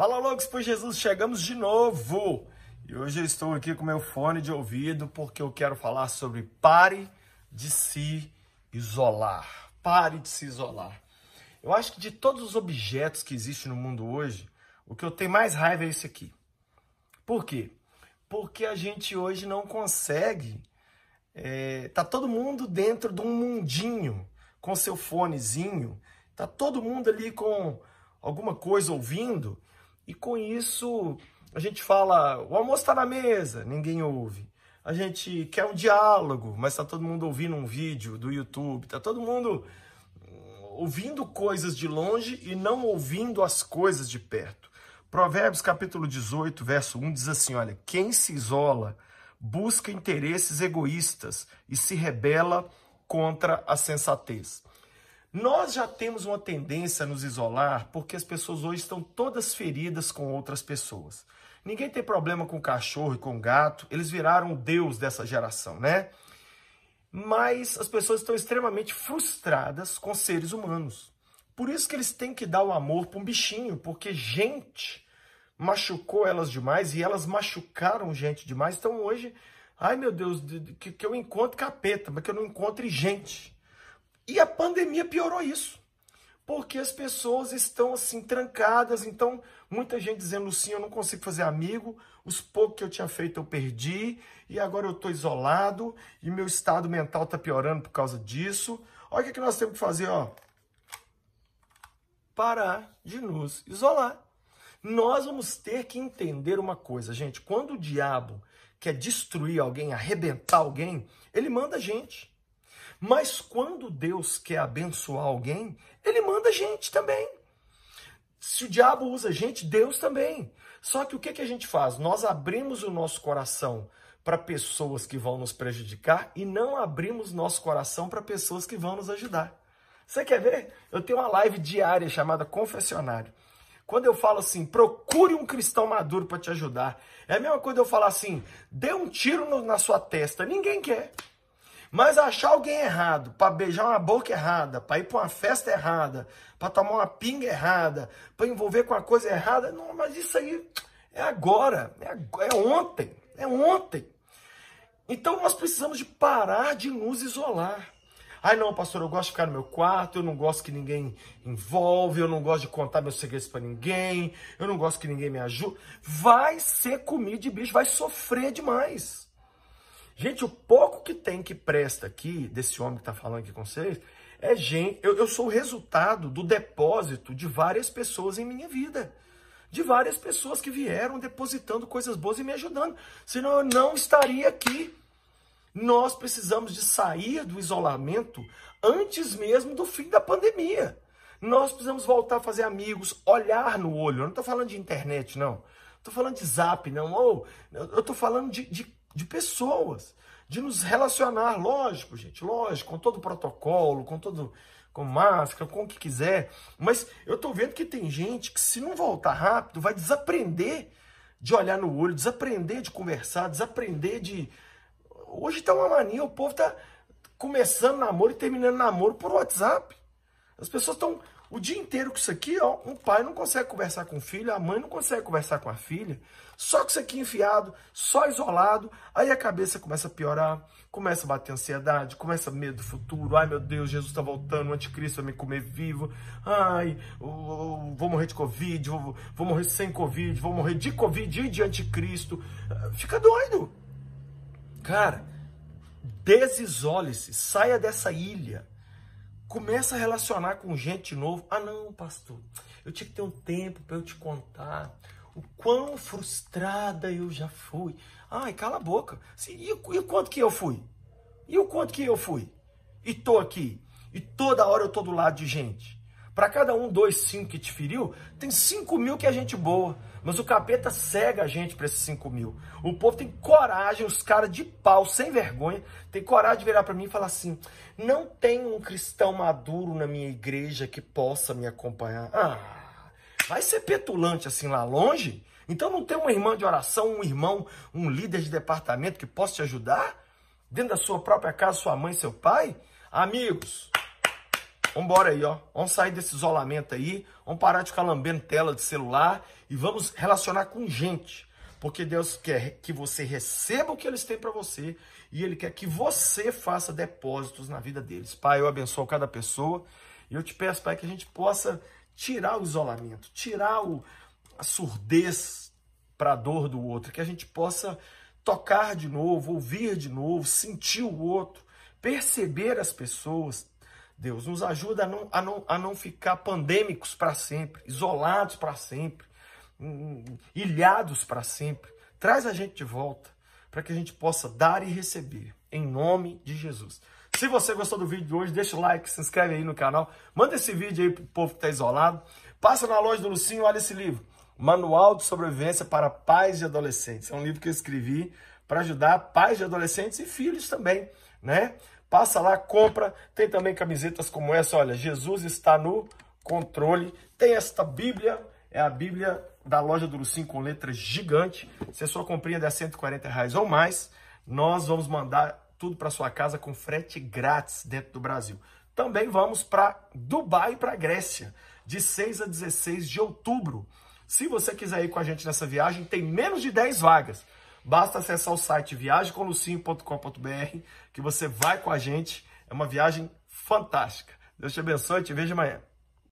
Fala loucos por Jesus, chegamos de novo. E hoje eu estou aqui com meu fone de ouvido porque eu quero falar sobre pare de se isolar. Pare de se isolar. Eu acho que de todos os objetos que existem no mundo hoje, o que eu tenho mais raiva é esse aqui. Por quê? Porque a gente hoje não consegue. É, tá todo mundo dentro de um mundinho com seu fonezinho, tá todo mundo ali com alguma coisa ouvindo, e com isso a gente fala: o almoço está na mesa, ninguém ouve. A gente quer um diálogo, mas está todo mundo ouvindo um vídeo do YouTube, está todo mundo hum, ouvindo coisas de longe e não ouvindo as coisas de perto. Provérbios capítulo 18, verso 1 diz assim: olha, quem se isola busca interesses egoístas e se rebela contra a sensatez. Nós já temos uma tendência a nos isolar porque as pessoas hoje estão todas feridas com outras pessoas. Ninguém tem problema com cachorro e com gato, eles viraram deus dessa geração, né? Mas as pessoas estão extremamente frustradas com seres humanos. Por isso que eles têm que dar o amor para um bichinho, porque gente machucou elas demais e elas machucaram gente demais. Então hoje, ai meu Deus, que, que eu encontre capeta, mas que eu não encontre gente. E a pandemia piorou isso. Porque as pessoas estão assim trancadas, então muita gente dizendo sim, eu não consigo fazer amigo, os poucos que eu tinha feito eu perdi, e agora eu estou isolado, e meu estado mental está piorando por causa disso. Olha o que, que nós temos que fazer, ó. Parar de nos isolar. Nós vamos ter que entender uma coisa, gente. Quando o diabo quer destruir alguém, arrebentar alguém, ele manda a gente. Mas quando Deus quer abençoar alguém, ele manda gente também. Se o diabo usa gente, Deus também. Só que o que, que a gente faz? Nós abrimos o nosso coração para pessoas que vão nos prejudicar e não abrimos nosso coração para pessoas que vão nos ajudar. Você quer ver? Eu tenho uma live diária chamada Confessionário. Quando eu falo assim, procure um cristão maduro para te ajudar, é a mesma coisa eu falar assim, dê um tiro no, na sua testa. Ninguém quer. Mas achar alguém errado, para beijar uma boca errada, para ir para uma festa errada, para tomar uma pinga errada, para envolver com uma coisa errada, não, mas isso aí é agora, é, é ontem, é ontem. Então nós precisamos de parar de nos isolar. Ai não, pastor, eu gosto de ficar no meu quarto, eu não gosto que ninguém envolve, eu não gosto de contar meus segredos para ninguém, eu não gosto que ninguém me ajude. Vai ser comida de bicho, vai sofrer demais. Gente, o pouco que tem que presta aqui, desse homem que está falando aqui com vocês, é gente. Eu, eu sou o resultado do depósito de várias pessoas em minha vida. De várias pessoas que vieram depositando coisas boas e me ajudando. Senão eu não estaria aqui. Nós precisamos de sair do isolamento antes mesmo do fim da pandemia. Nós precisamos voltar a fazer amigos, olhar no olho. Eu não estou falando de internet, não. Estou falando de zap, não. Ou, eu estou falando de, de de pessoas, de nos relacionar, lógico, gente, lógico, com todo o protocolo, com todo com máscara, com o que quiser, mas eu tô vendo que tem gente que se não voltar rápido vai desaprender de olhar no olho, desaprender de conversar, desaprender de Hoje tá uma mania, o povo tá começando namoro e terminando namoro por WhatsApp. As pessoas estão o dia inteiro com isso aqui, ó, um pai não consegue conversar com o filho, a mãe não consegue conversar com a filha, só com isso aqui enfiado, só isolado, aí a cabeça começa a piorar, começa a bater ansiedade, começa medo do futuro, ai meu Deus, Jesus está voltando, o anticristo vai me comer vivo, ai, vou morrer de Covid, vou, vou morrer sem Covid, vou morrer de Covid e de anticristo, fica doido. Cara, desisole-se, saia dessa ilha, começa a relacionar com gente novo. Ah, não, pastor, eu tinha que ter um tempo para eu te contar o quão frustrada eu já fui. Ai, cala a boca. E o quanto que eu fui? E o quanto que eu fui? E tô aqui. E toda hora eu tô do lado de gente. Para cada um, dois, cinco que te feriu, tem cinco mil que é gente boa. Mas o capeta cega a gente para esses cinco mil. O povo tem coragem, os caras de pau, sem vergonha, tem coragem de virar para mim e falar assim: não tem um cristão maduro na minha igreja que possa me acompanhar. Ah, vai ser petulante assim lá longe? Então não tem uma irmã de oração, um irmão, um líder de departamento que possa te ajudar? Dentro da sua própria casa, sua mãe, seu pai? Amigos, Vambora aí, ó. Vamos sair desse isolamento aí. Vamos parar de ficar lambendo tela de celular e vamos relacionar com gente. Porque Deus quer que você receba o que eles têm para você e Ele quer que você faça depósitos na vida deles. Pai, eu abençoo cada pessoa e eu te peço, Pai, que a gente possa tirar o isolamento, tirar o, a surdez para a dor do outro, que a gente possa tocar de novo, ouvir de novo, sentir o outro, perceber as pessoas. Deus nos ajuda a não, a não, a não ficar pandêmicos para sempre, isolados para sempre, hum, ilhados para sempre. Traz a gente de volta para que a gente possa dar e receber, em nome de Jesus. Se você gostou do vídeo de hoje, deixa o like, se inscreve aí no canal, manda esse vídeo aí pro povo que está isolado, passa na loja do Lucinho, olha esse livro, Manual de Sobrevivência para Pais de Adolescentes. É um livro que eu escrevi para ajudar pais de adolescentes e filhos também, né? Passa lá, compra, tem também camisetas como essa, olha, Jesus está no controle. Tem esta Bíblia, é a Bíblia da loja do Lucim com letras gigante. Se a sua comprinha der 140 reais ou mais, nós vamos mandar tudo para sua casa com frete grátis dentro do Brasil. Também vamos para Dubai e para Grécia, de 6 a 16 de outubro. Se você quiser ir com a gente nessa viagem, tem menos de 10 vagas. Basta acessar o site viagemcomlucinho.com.br que você vai com a gente. É uma viagem fantástica. Deus te abençoe e te vejo amanhã.